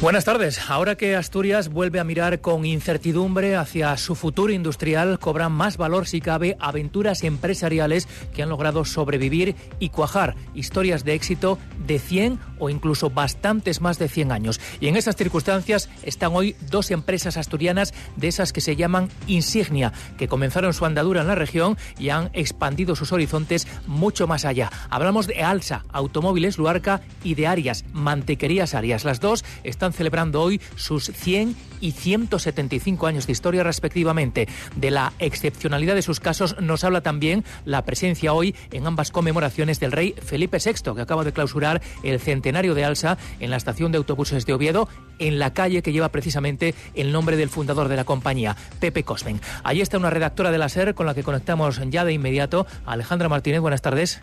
Buenas tardes. Ahora que Asturias vuelve a mirar con incertidumbre hacia su futuro industrial, cobran más valor si cabe aventuras empresariales que han logrado sobrevivir y cuajar historias de éxito de 100 o incluso bastantes más de 100 años. Y en esas circunstancias están hoy dos empresas asturianas de esas que se llaman Insignia, que comenzaron su andadura en la región y han expandido sus horizontes mucho más allá. Hablamos de Alsa, Automóviles Luarca y de Arias, Mantequerías Arias. Las dos están celebrando hoy sus 100 y 175 años de historia respectivamente. De la excepcionalidad de sus casos nos habla también la presencia hoy en ambas conmemoraciones del rey Felipe VI, que acaba de clausurar el centenario de Alsa en la estación de autobuses de Oviedo, en la calle que lleva precisamente el nombre del fundador de la compañía, Pepe Cosmen. Allí está una redactora de la SER con la que conectamos ya de inmediato. Alejandra Martínez, buenas tardes.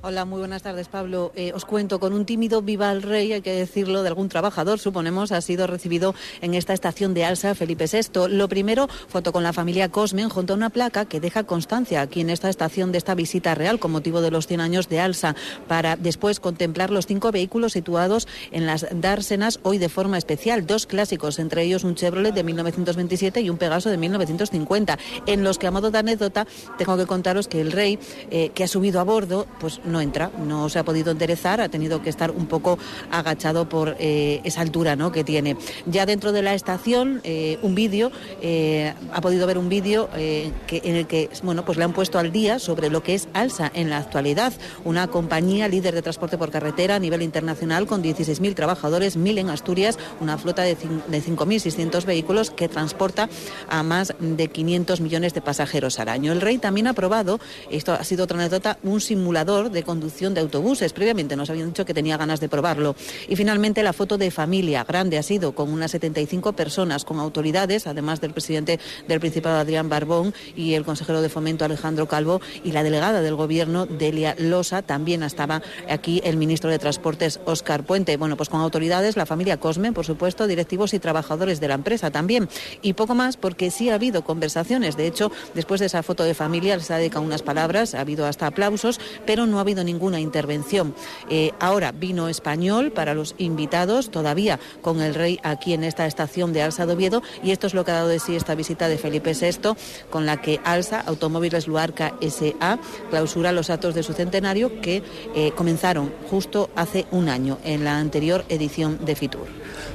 Hola, muy buenas tardes, Pablo. Eh, os cuento con un tímido viva el rey, hay que decirlo, de algún trabajador, suponemos, ha sido recibido en esta estación de Alsa Felipe VI. Lo primero, foto con la familia Cosmen junto a una placa que deja constancia aquí en esta estación de esta visita real con motivo de los 100 años de Alsa, para después contemplar los cinco vehículos situados en las dársenas, hoy de forma especial, dos clásicos, entre ellos un Chevrolet de 1927 y un Pegaso de 1950, en los que, a modo de anécdota, tengo que contaros que el rey, eh, que ha subido a bordo, pues no entra, no se ha podido enderezar, ha tenido que estar un poco agachado por eh, esa altura ¿no? que tiene. Ya dentro de la estación, eh, un vídeo, eh, ha podido ver un vídeo en el que bueno, pues le han puesto al día sobre lo que es Alsa en la actualidad, una compañía líder de transporte por carretera a nivel internacional con 16.000 trabajadores, 1.000 en Asturias, una flota de, de 5.600 vehículos que transporta a más de 500 millones de pasajeros al año. El rey también ha aprobado, esto ha sido otra anécdota, un simulador de conducción de autobuses. Previamente nos habían dicho que tenía ganas de probarlo. Y finalmente la foto de familia grande ha sido con unas 75 personas, con autoridades, además del presidente del Principado Adrián Barbón y el consejero de Fomento Alejandro Calvo y la delegada del Gobierno Delia Losa. También estaba aquí el ministro de Transportes Óscar Puente. Bueno, pues con autoridades, la familia Cosme, por supuesto, directivos y trabajadores de la empresa también. Y poco más porque sí ha habido conversaciones. De hecho, después de esa foto de familia les ha dedicado unas palabras, ha habido hasta aplausos, pero no ha habido ninguna intervención. Eh, ahora vino español para los invitados, todavía con el rey aquí en esta estación de Alsa de Oviedo, y esto es lo que ha dado de sí esta visita de Felipe VI, con la que Alsa, Automóviles Luarca SA, clausura los actos de su centenario que eh, comenzaron justo hace un año, en la anterior edición de Fitur.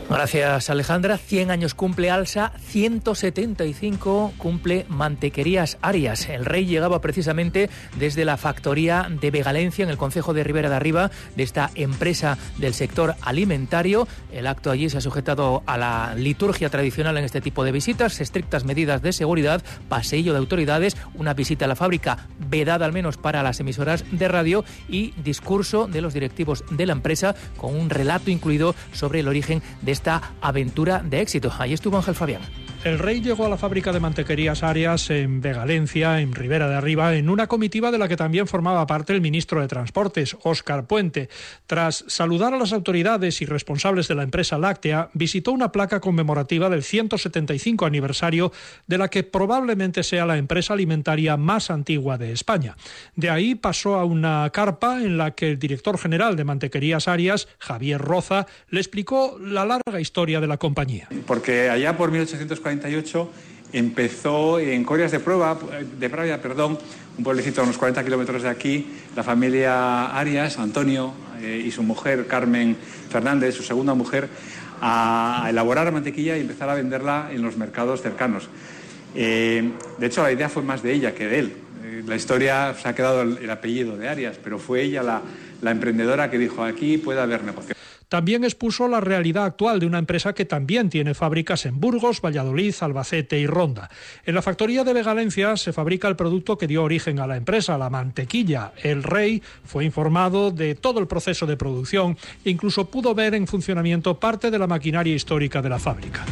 Gracias, Alejandra. 100 años cumple Alsa, 175 cumple Mantequerías Arias. El rey llegaba precisamente desde la factoría de Vegalencia, en el Concejo de Ribera de Arriba, de esta empresa del sector alimentario. El acto allí se ha sujetado a la liturgia tradicional en este tipo de visitas, estrictas medidas de seguridad, paseillo de autoridades, una visita a la fábrica vedada al menos para las emisoras de radio y discurso de los directivos de la empresa con un relato incluido sobre el origen de esta aventura de éxito. Ahí estuvo Ángel Fabián. El rey llegó a la fábrica de mantequerías Arias en Vegalencia, en Ribera de Arriba, en una comitiva de la que también formaba parte el ministro de Transportes, Óscar Puente. Tras saludar a las autoridades y responsables de la empresa láctea, visitó una placa conmemorativa del 175 aniversario de la que probablemente sea la empresa alimentaria más antigua de España. De ahí pasó a una carpa en la que el director general de Mantequerías Arias, Javier Roza, le explicó la larga historia de la compañía. Porque allá por 1840 empezó en Corias de Prueba, de Pravia, perdón, un pueblecito a unos 40 kilómetros de aquí, la familia Arias, Antonio eh, y su mujer Carmen Fernández, su segunda mujer, a, elaborar mantequilla y empezar a venderla en los mercados cercanos. Eh, de hecho, la idea fue más de ella que de él. Eh, la historia se ha quedado el, el, apellido de Arias, pero fue ella la, la emprendedora que dijo aquí puede haber negocio. También expuso la realidad actual de una empresa que también tiene fábricas en Burgos, Valladolid, Albacete y Ronda. En la factoría de Vegalencia se fabrica el producto que dio origen a la empresa, la mantequilla. El rey fue informado de todo el proceso de producción e incluso pudo ver en funcionamiento parte de la maquinaria histórica de la fábrica.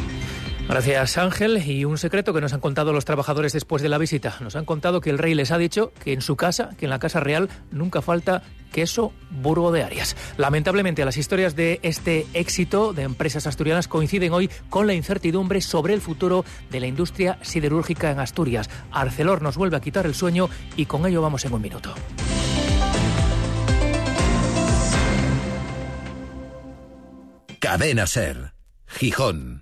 Gracias Ángel. Y un secreto que nos han contado los trabajadores después de la visita. Nos han contado que el rey les ha dicho que en su casa, que en la Casa Real, nunca falta queso Burgo de Arias. Lamentablemente las historias de este éxito de empresas asturianas coinciden hoy con la incertidumbre sobre el futuro de la industria siderúrgica en Asturias. Arcelor nos vuelve a quitar el sueño y con ello vamos en un minuto. Cadena Ser, Gijón.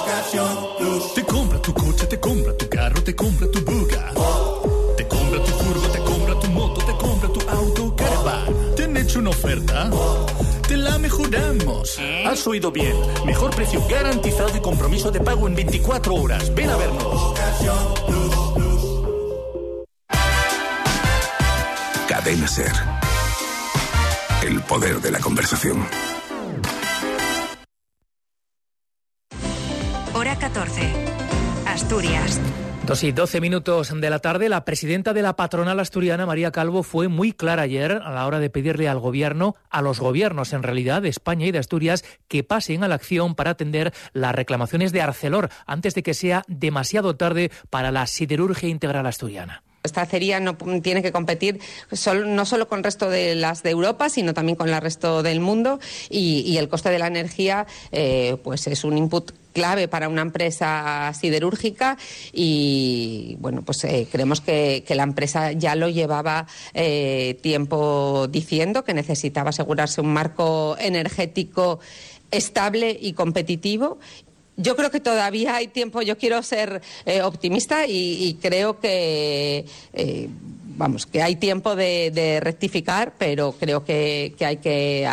Te compra tu coche, te compra tu carro, te compra tu buga. Te compra tu furgo, te compra tu moto, te compra tu auto, caravan. ¿Te han hecho una oferta? Te la mejoramos. Has oído bien. Mejor precio garantizado y compromiso de pago en 24 horas. Ven a vernos. Cadena Ser. El poder de la conversación. Dos y doce minutos de la tarde, la presidenta de la patronal asturiana, María Calvo, fue muy clara ayer a la hora de pedirle al gobierno, a los gobiernos en realidad de España y de Asturias, que pasen a la acción para atender las reclamaciones de Arcelor antes de que sea demasiado tarde para la siderurgia integral asturiana. Esta acería no tiene que competir no solo con el resto de las de Europa, sino también con el resto del mundo y, el coste de la energía eh, pues es un input clave para una empresa siderúrgica y bueno pues eh, creemos que, la empresa ya lo llevaba eh, tiempo diciendo que necesitaba asegurarse un marco energético estable y competitivo yo creo que todavía hay tiempo. Yo quiero ser eh, optimista y, creo que vamos, que hay tiempo de, rectificar, pero creo que, hay que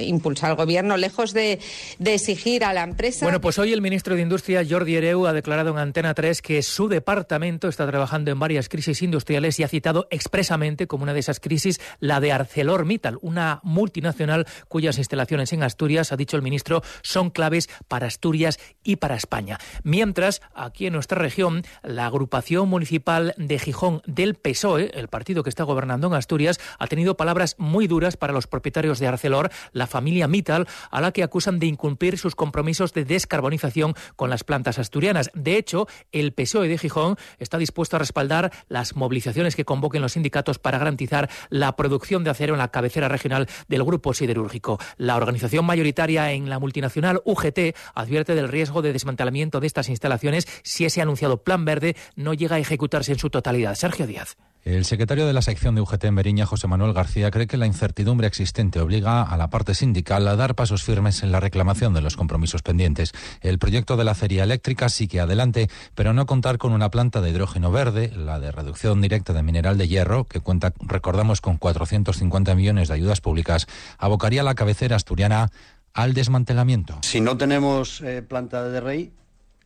impulsar al gobierno, lejos de, exigir a la empresa. Bueno, pues hoy el ministro de Industria, Jordi Ereu, ha declarado en Antena 3 que su departamento está trabajando en varias crisis industriales y ha citado expresamente como una de esas crisis la de ArcelorMittal, una multinacional cuyas instalaciones en Asturias, ha dicho el ministro, son claves para Asturias y para España. Mientras, aquí en nuestra región, la agrupación municipal de Gijón del PSOE el partido que está gobernando en Asturias, ha tenido palabras muy duras para los propietarios de Arcelor, la familia Mittal, a la que acusan de incumplir sus compromisos de descarbonización con las plantas asturianas. De hecho, el PSOE de Gijón está dispuesto a respaldar las movilizaciones que convoquen los sindicatos para garantizar la producción de acero en la cabecera regional del grupo siderúrgico. La organización mayoritaria en la multinacional UGT advierte del riesgo de desmantelamiento de estas instalaciones si ese anunciado plan verde no llega a ejecutarse en su totalidad. Sergio Díaz. El secretario de la sección de UGT en Beriña, José Manuel García, cree que la incertidumbre existente obliga a la parte sindical a dar pasos firmes en la reclamación de los compromisos pendientes. El proyecto de la acería eléctrica sí que adelante, pero no contar con una planta de hidrógeno verde, la de reducción directa de mineral de hierro, que cuenta, recordamos, con 450 millones de ayudas públicas, abocaría la cabecera asturiana al desmantelamiento. Si no tenemos eh, planta de rey,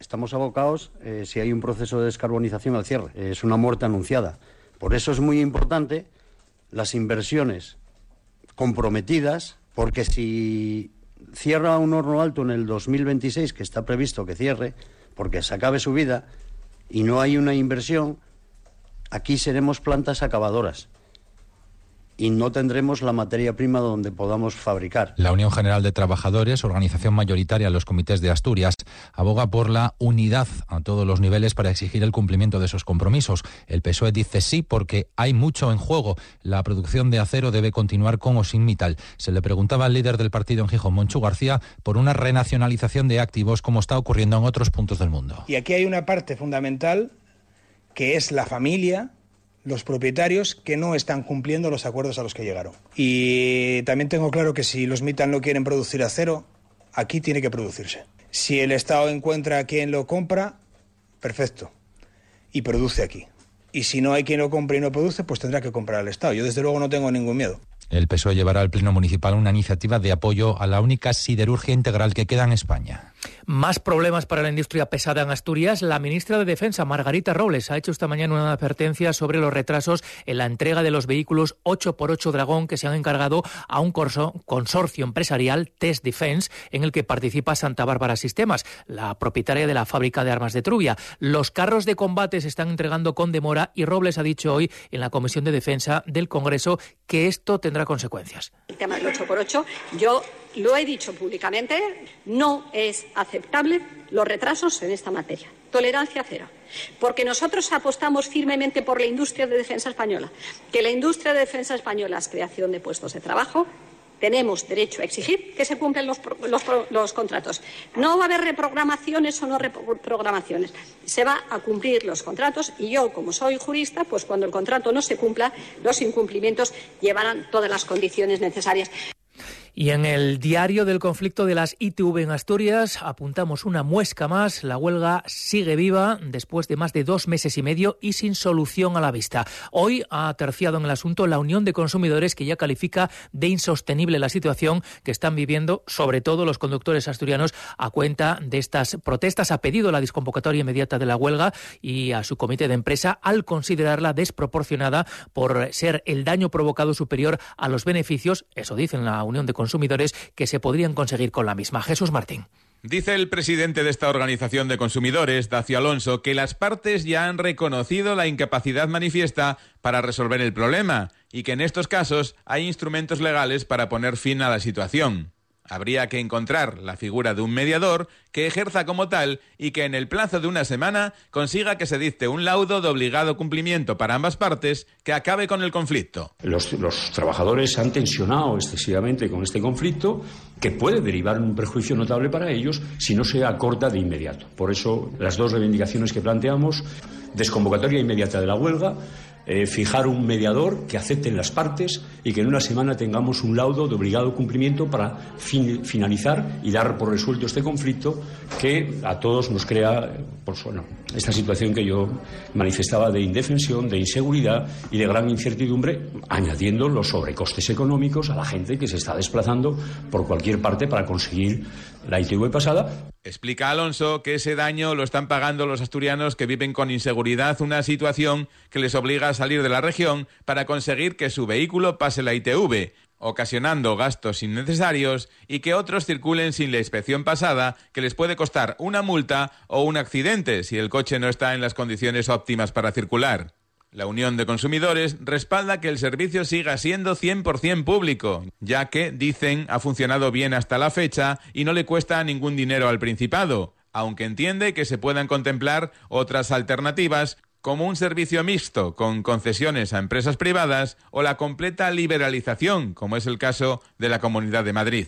estamos abocados, eh, si hay un proceso de descarbonización, al cierre. es una muerte anunciada. Por eso es muy importante las inversiones comprometidas, porque si cierra un horno alto en el 2026, que está previsto que cierre, porque se acabe su vida, y no hay una inversión, aquí seremos plantas acabadoras y no tendremos la materia prima donde podamos fabricar. La Unión General de Trabajadores, organización mayoritaria en los comités de Asturias, aboga por la unidad a todos los niveles para exigir el cumplimiento de esos compromisos. El PSOE dice sí porque hay mucho en juego. La producción de acero debe continuar con o sin Mittal. Se le preguntaba al líder del partido en Gijón, Monchu García, por una renacionalización de activos como está ocurriendo en otros puntos del mundo. Y aquí hay una parte fundamental que es la familia los propietarios que no están cumpliendo los acuerdos a los que llegaron. Y también tengo claro que si los MITAN no quieren producir acero, aquí tiene que producirse. Si el Estado encuentra a quien lo compra, perfecto, y produce aquí. Y si no hay quien lo compre y no produce, pues tendrá que comprar al Estado. Yo desde luego no tengo ningún miedo. El PSOE llevará al Pleno Municipal una iniciativa de apoyo a la única siderurgia integral que queda en España. Más problemas para la industria pesada en Asturias. La ministra de Defensa, Margarita Robles, ha hecho esta mañana una advertencia sobre los retrasos en la entrega de los vehículos 8x8 Dragón que se han encargado a un consorcio empresarial, Test Defense, en el que participa Santa Bárbara Sistemas, la propietaria de la fábrica de armas de Trubia. Los carros de combate se están entregando con demora y Robles ha dicho hoy en la Comisión de Defensa del Congreso que esto tendrá consecuencias. El tema del 8x8, yo lo he dicho públicamente, no es aceptable los retrasos en esta materia. Tolerancia cero. Porque nosotros apostamos firmemente por la industria de defensa española. Que la industria de defensa española es creación de puestos de trabajo. Tenemos derecho a exigir que se cumplan los, los contratos. No va a haber reprogramaciones o no reprogramaciones. Se va a cumplir los contratos y yo, como soy jurista, pues cuando el contrato no se cumpla, los incumplimientos llevarán todas las condiciones necesarias. Y en el diario del conflicto de las ITV en Asturias apuntamos una muesca más. La huelga sigue viva después de más de dos meses y medio y sin solución a la vista. Hoy ha terciado en el asunto la Unión de Consumidores que ya califica de insostenible la situación que están viviendo, sobre todo los conductores asturianos, a cuenta de estas protestas. Ha pedido la desconvocatoria inmediata de la huelga y a su comité de empresa al considerarla desproporcionada por ser el daño provocado superior a los beneficios, eso dicen la Unión de Consumidores consumidores que se podrían conseguir con la misma. Jesús Martín. Dice el presidente de esta organización de consumidores, Dacio Alonso, que las partes ya han reconocido la incapacidad manifiesta para resolver el problema y que en estos casos hay instrumentos legales para poner fin a la situación. Habría que encontrar la figura de un mediador que ejerza como tal y que en el plazo de una semana consiga que se dicte un laudo de obligado cumplimiento para ambas partes que acabe con el conflicto. Los, trabajadores han tensionado excesivamente con este conflicto que puede derivar en un perjuicio notable para ellos si no se acorta de inmediato. Por eso las dos reivindicaciones que planteamos, desconvocatoria inmediata de la huelga, eh, fijar un mediador que acepten las partes y que en una semana tengamos un laudo de obligado cumplimiento para finalizar y dar por resuelto este conflicto que a todos nos crea pues, bueno, esta situación que yo manifestaba de indefensión, de inseguridad y de gran incertidumbre, añadiendo los sobrecostes económicos a la gente que se está desplazando por cualquier parte para conseguir la ITV pasada. Explica Alonso que ese daño lo están pagando los asturianos que viven con inseguridad, una situación que les obliga a salir de la región para conseguir que su vehículo pase la ITV, ocasionando gastos innecesarios y que otros circulen sin la inspección pasada, que les puede costar una multa o un accidente si el coche no está en las condiciones óptimas para circular. La Unión de Consumidores respalda que el servicio siga siendo 100% público, ya que, dicen, ha funcionado bien hasta la fecha y no le cuesta ningún dinero al Principado, aunque entiende que se puedan contemplar otras alternativas como un servicio mixto con concesiones a empresas privadas o la completa liberalización, como es el caso de la Comunidad de Madrid.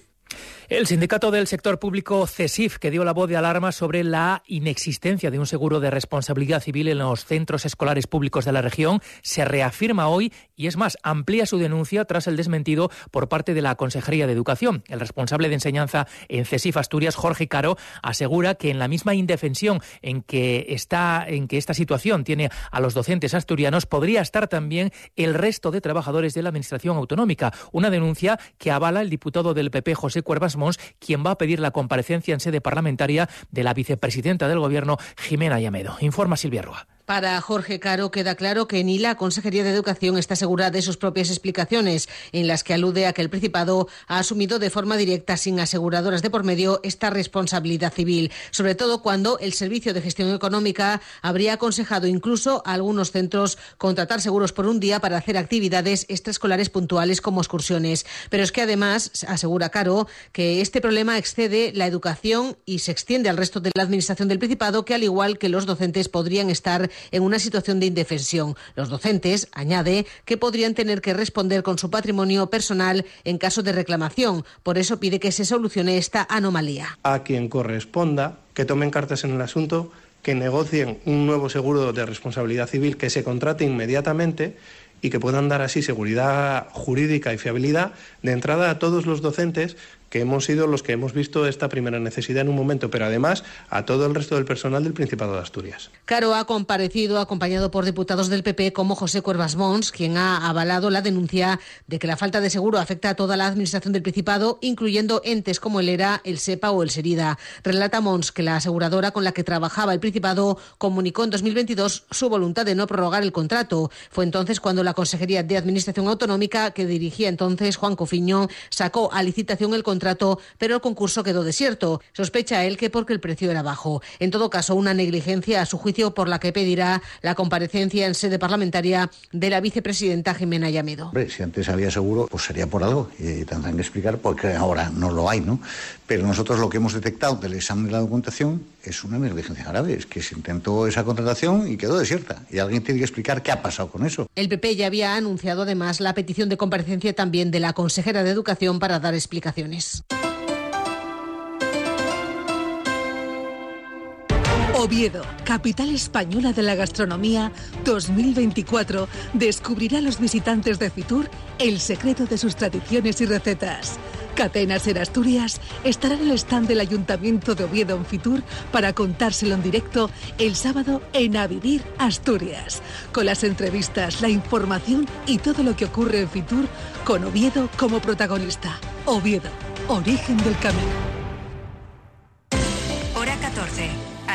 El sindicato del sector público CESIF, que dio la voz de alarma sobre la inexistencia de un seguro de responsabilidad civil en los centros escolares públicos de la región, se reafirma hoy y es más, amplía su denuncia tras el desmentido por parte de la Consejería de Educación. El responsable de enseñanza en CESIF Asturias, Jorge Caro, asegura que en la misma indefensión en que está en que esta situación tiene a los docentes asturianos podría estar también el resto de trabajadores de la administración autonómica, una denuncia que avala el diputado del PP José Cuervas quien va a pedir la comparecencia en sede parlamentaria de la vicepresidenta del Gobierno, Jimena Llamedo. Informa Silvia Rúa. Para Jorge Caro queda claro que ni la Consejería de Educación está segura de sus propias explicaciones, en las que alude a que el Principado ha asumido de forma directa, sin aseguradoras de por medio, esta responsabilidad civil, sobre todo cuando el Servicio de Gestión Económica habría aconsejado incluso a algunos centros contratar seguros por un día para hacer actividades extraescolares puntuales como excursiones. Pero es que además, asegura Caro, que este problema excede la educación y se extiende al resto de la Administración del Principado, que al igual que los docentes podrían estar en una situación de indefensión. Los docentes, añade, que podrían tener que responder con su patrimonio personal en caso de reclamación. Por eso pide que se solucione esta anomalía. A quien corresponda que tomen cartas en el asunto, que negocien un nuevo seguro de responsabilidad civil que se contrate inmediatamente y que puedan dar así seguridad jurídica y fiabilidad de entrada a todos los docentes que hemos sido los que hemos visto esta primera necesidad en un momento, pero además a todo el resto del personal del Principado de Asturias. Caro ha comparecido acompañado por diputados del PP como José Cuervas Mons, quien ha avalado la denuncia de que la falta de seguro afecta a toda la administración del Principado, incluyendo entes como el ERA, el SEPA o el SERIDA. Relata Mons que la aseguradora con la que trabajaba el Principado comunicó en 2022 su voluntad de no prorrogar el contrato. Fue entonces cuando la Consejería de Administración Autonómica, que dirigía entonces Juan Cofiño, sacó a licitación el contrato, pero el concurso quedó desierto. Sospecha él que porque el precio era bajo. En todo caso, una negligencia a su juicio por la que pedirá la comparecencia en sede parlamentaria de la vicepresidenta Jimena Llamedo. Hombre, si antes había seguro, pues sería por algo y tendrán que explicar por qué ahora no lo hay, ¿no? Pero nosotros lo que hemos detectado del examen de la documentación es una negligencia grave, es que se intentó esa contratación y quedó desierta y alguien tiene que explicar qué ha pasado con eso. El PP ya había anunciado además la petición de comparecencia también de la consejera de Educación para dar explicaciones. Oviedo, capital española de la gastronomía 2024, descubrirá a los visitantes de Fitur el secreto de sus tradiciones y recetas. Catenas en Asturias estará en el stand del Ayuntamiento de Oviedo en Fitur para contárselo en directo el sábado en A Vivir Asturias, con las entrevistas, la información y todo lo que ocurre en Fitur con Oviedo como protagonista. Oviedo, origen del camino.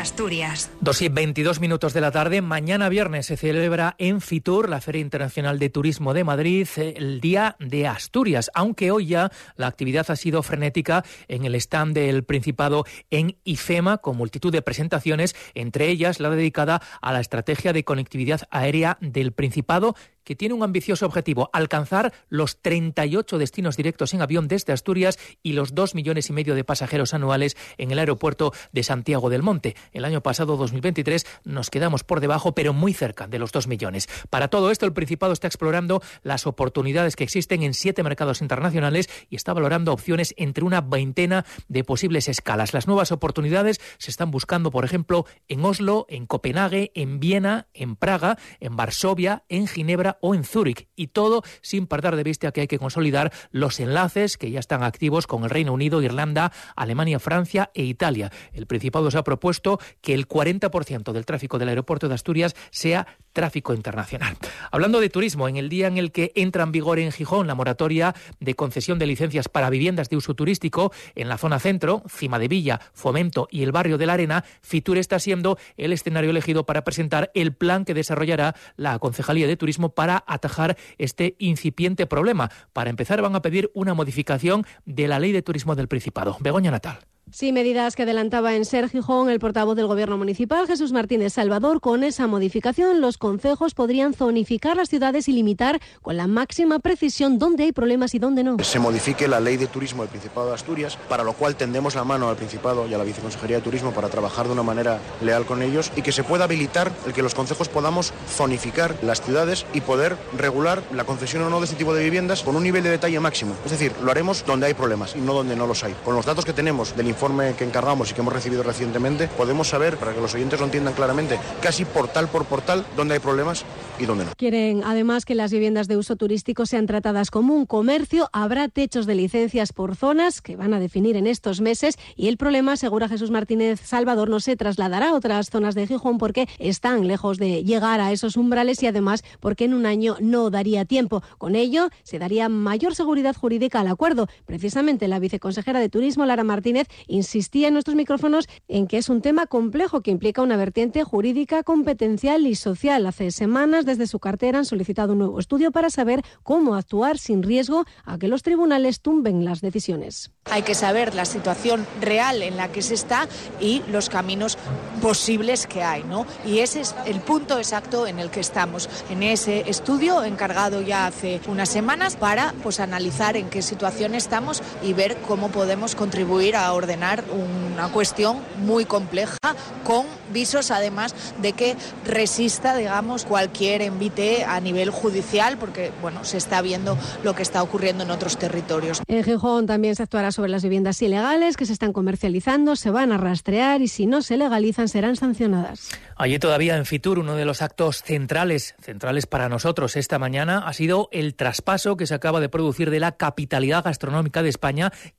Asturias. Dos y 22 minutos de la tarde. Mañana viernes se celebra en Fitur, la Feria Internacional de Turismo de Madrid, el Día de Asturias. Aunque hoy ya la actividad ha sido frenética en el stand del Principado en IFEMA, con multitud de presentaciones, entre ellas la dedicada a la estrategia de conectividad aérea del Principado que tiene un ambicioso objetivo, alcanzar los 38 destinos directos en avión desde Asturias y los 2 millones y medio de pasajeros anuales en el aeropuerto de Santiago del Monte. El año pasado, 2023, nos quedamos por debajo, pero muy cerca de los 2 millones. Para todo esto, el Principado está explorando las oportunidades que existen en siete mercados internacionales y está valorando opciones entre una veintena de posibles escalas. Las nuevas oportunidades se están buscando, por ejemplo, en Oslo, en Copenhague, en Viena, en Praga, en Varsovia, en Ginebra o en Zúrich. Y todo sin perder de vista que hay que consolidar los enlaces que ya están activos con el Reino Unido, Irlanda, Alemania, Francia e Italia. El Principado se ha propuesto que el 40% del tráfico del aeropuerto de Asturias sea tráfico internacional. Hablando de turismo, en el día en el que entra en vigor en Gijón la moratoria de concesión de licencias para viviendas de uso turístico en la zona centro, Cima de Villa, Fomento y el barrio de la Arena, Fitur está siendo el escenario elegido para presentar el plan que desarrollará la Concejalía de Turismo para atajar este incipiente problema. Para empezar, van a pedir una modificación de la Ley de Turismo del Principado. Begoña Natal. Sí, medidas que adelantaba en Ser Gijón el portavoz del Gobierno Municipal, Jesús Martínez Salvador. Con esa modificación, los concejos podrían zonificar las ciudades y limitar con la máxima precisión dónde hay problemas y dónde no. Se modifique la ley de turismo del Principado de Asturias, para lo cual tendemos la mano al Principado y a la Viceconsejería de Turismo para trabajar de una manera leal con ellos y que se pueda habilitar el que los concejos podamos zonificar las ciudades y poder regular la concesión o no de este tipo de viviendas con un nivel de detalle máximo. Es decir, lo haremos donde hay problemas y no donde no los hay. Con los datos que tenemos del informe que encargamos y que hemos recibido recientemente, podemos saber, para que los oyentes lo entiendan claramente, casi portal por portal, dónde hay problemas y dónde no. Quieren además que las viviendas de uso turístico sean tratadas como un comercio. Habrá techos de licencias por zonas que van a definir en estos meses y el problema, asegura Jesús Martínez Salvador, no se trasladará a otras zonas de Gijón porque están lejos de llegar a esos umbrales y además porque en un año no daría tiempo. Con ello se daría mayor seguridad jurídica al acuerdo. Precisamente la viceconsejera de Turismo, Lara Martínez, insistía en nuestros micrófonos en que es un tema complejo que implica una vertiente jurídica, competencial y social. Hace semanas desde su cartera han solicitado un nuevo estudio para saber cómo actuar sin riesgo a que los tribunales tumben las decisiones. Hay que saber la situación real en la que se está y los caminos posibles que hay, ¿no? Y ese es el punto exacto en el que estamos, en ese estudio encargado ya hace unas semanas para pues analizar en qué situación estamos y ver cómo podemos contribuir a ordenar una cuestión muy compleja con visos además de que resista, digamos, cualquier envite a nivel judicial porque, bueno, se está viendo lo que está ocurriendo en otros territorios. En Gijón también se actuará sobre las viviendas ilegales que se están comercializando, se van a rastrear y si no se legalizan serán sancionadas. Allí todavía en Fitur uno de los actos centrales, centrales para nosotros esta mañana ha sido el traspaso que se acaba de producir de la capitalidad gastronómica de España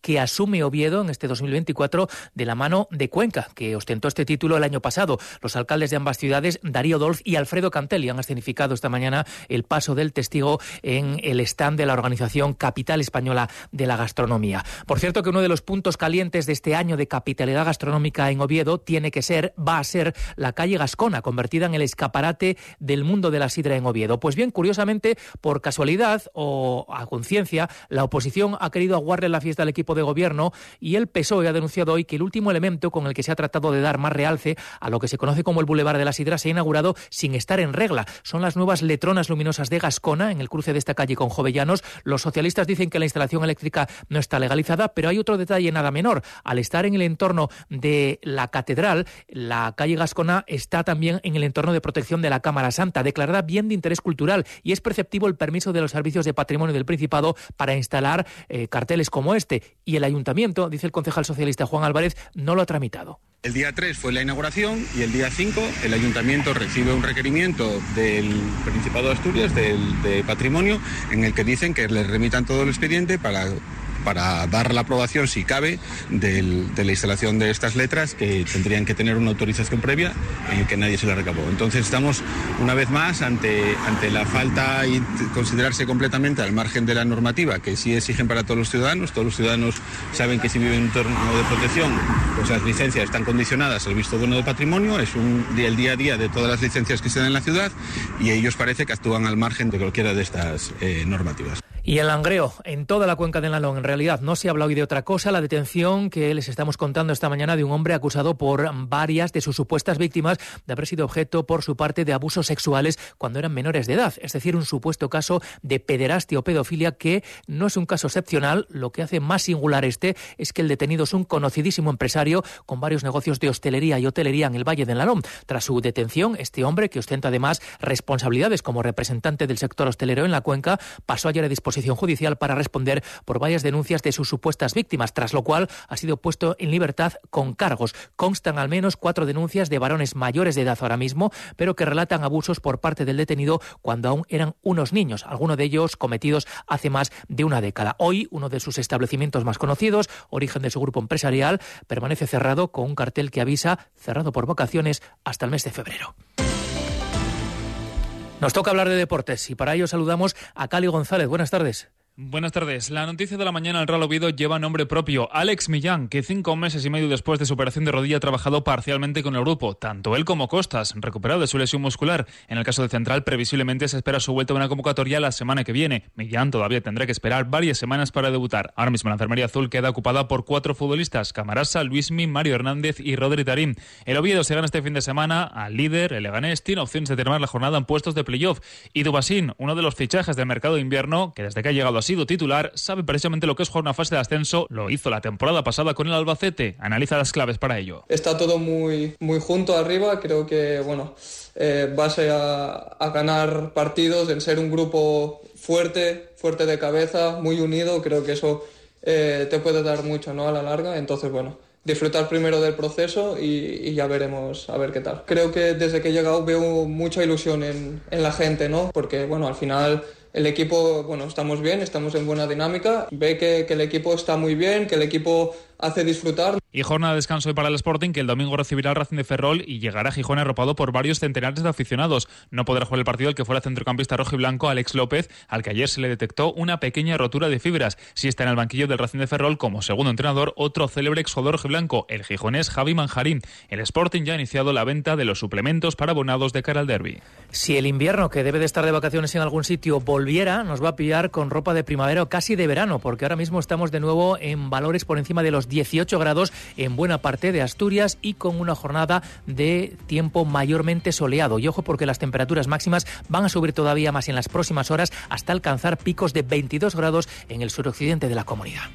Que asume Oviedo en este 2024 de la mano de Cuenca, que ostentó este título el año pasado. Los alcaldes de ambas ciudades, Darío Dolz y Alfredo Cantelli, han escenificado esta mañana el paso del testigo en el stand de la organización Capital Española de la Gastronomía. Por cierto que uno de los puntos calientes de este año de capitalidad gastronómica en Oviedo tiene que ser, va a ser la calle Gascona, convertida en el escaparate del mundo de la sidra en Oviedo. Pues bien, curiosamente, por casualidad o a conciencia, la oposición ha querido aguarle la fiesta al equipo de gobierno y el PSOE ha denunciado hoy que el último elemento con el que se ha tratado de dar más realce a lo que se conoce como el Boulevard de la Sidra se ha inaugurado sin estar en regla. Son las nuevas letronas luminosas de Gascona en el cruce de esta calle con Jovellanos. Los socialistas dicen que la instalación eléctrica no está legalizada, pero hay otro detalle nada menor. Al estar en el entorno de la catedral, la calle Gascona está también en el entorno de protección de la Cámara Santa, declarada bien de interés cultural, y es perceptivo el permiso de los servicios de patrimonio del Principado para instalar eh, carteles como este. Y el ayuntamiento, dice el concejal socialista Juan Álvarez, no lo ha tramitado. El día 3 fue la inauguración y el día 5 el ayuntamiento recibe un requerimiento del Principado de Asturias, del, de Patrimonio, en el que dicen que le remitan todo el expediente para para dar la aprobación, si cabe, de la instalación de estas letras que tendrían que tener una autorización previa en que nadie se la recabó. Entonces estamos una vez más ante, ante la falta y considerarse completamente al margen de la normativa que sí exigen para todos los ciudadanos. Todos los ciudadanos saben que si viven en un entorno de protección, pues las licencias están condicionadas al visto bueno de patrimonio, es un, el día a día de todas las licencias que se dan en la ciudad y ellos parece que actúan al margen de cualquiera de estas eh, normativas. Y el langreo en toda la cuenca del Nalón. En realidad no se habla hoy de otra cosa. La detención que les estamos contando esta mañana de un hombre acusado por varias de sus supuestas víctimas de haber sido objeto por su parte de abusos sexuales cuando eran menores de edad. Es decir, un supuesto caso de pederastia o pedofilia que no es un caso excepcional. Lo que hace más singular este es que el detenido es un conocidísimo empresario con varios negocios de hostelería y hotelería en el Valle del Nalón. Tras su detención, este hombre, que ostenta además responsabilidades como representante del sector hostelero en la cuenca, pasó ayer a disposición judicial para responder por varias denuncias de sus supuestas víctimas, tras lo cual ha sido puesto en libertad con cargos. Constan al menos cuatro denuncias de varones mayores de edad ahora mismo, pero que relatan abusos por parte del detenido cuando aún eran unos niños, algunos de ellos cometidos hace más de una década. Hoy, uno de sus establecimientos más conocidos, origen de su grupo empresarial, permanece cerrado con un cartel que avisa cerrado por vacaciones hasta el mes de febrero. Nos toca hablar de deportes y para ello saludamos a Cali González. Buenas tardes. Buenas tardes. La noticia de la mañana al Real Oviedo lleva nombre propio. Alex Millán, que cinco meses y medio después de su operación de rodilla ha trabajado parcialmente con el grupo. Tanto él como Costas, recuperado de su lesión muscular. En el caso de Central, previsiblemente se espera su vuelta a una convocatoria la semana que viene. Millán todavía tendrá que esperar varias semanas para debutar. Ahora mismo la enfermería azul queda ocupada por cuatro futbolistas: Camarasa, Luismi, Mario Hernández y Rodri Tarín. El Oviedo se gana este fin de semana al líder, el Leganés, tiene opciones de terminar la jornada en puestos de playoff. Y Dubasín, uno de los fichajes del mercado de invierno, que desde que ha llegado a sido titular, sabe precisamente lo que es jugar una fase de ascenso, lo hizo la temporada pasada con el Albacete, analiza las claves para ello. Está todo muy, muy junto arriba, creo que, bueno, eh, a, a ganar partidos, en ser un grupo fuerte, fuerte de cabeza, muy unido, creo que eso eh, te puede dar mucho, ¿no? A la larga, entonces, bueno, disfrutar primero del proceso y, y, ya veremos a ver qué tal. Creo que desde que he llegado veo mucha ilusión en, en la gente, ¿no? Porque, bueno, al final el equipo, bueno, estamos bien, estamos en buena dinámica, ve que, que el equipo está muy bien, que el equipo hace disfrutar. Y jornada de descanso hoy para el Sporting, que el domingo recibirá al Racing de Ferrol y llegará a Gijón arropado por varios centenares de aficionados. No podrá jugar el partido el que fuera centrocampista rojo y blanco Alex López, al que ayer se le detectó una pequeña rotura de fibras. Si está en el banquillo del Racing de Ferrol como segundo entrenador, otro célebre exjugador blanco, el gijonés Javi Manjarín. El Sporting ya ha iniciado la venta de los suplementos para abonados de cara al derby. Si el invierno, que debe de estar de vacaciones en algún sitio, volviera, nos va a pillar con ropa de primavera o casi de verano, porque ahora mismo estamos de nuevo en valores por encima de los 18 grados en buena parte de Asturias y con una jornada de tiempo mayormente soleado. Y ojo porque las temperaturas máximas van a subir todavía más en las próximas horas hasta alcanzar picos de 22 grados en el suroccidente de la comunidad.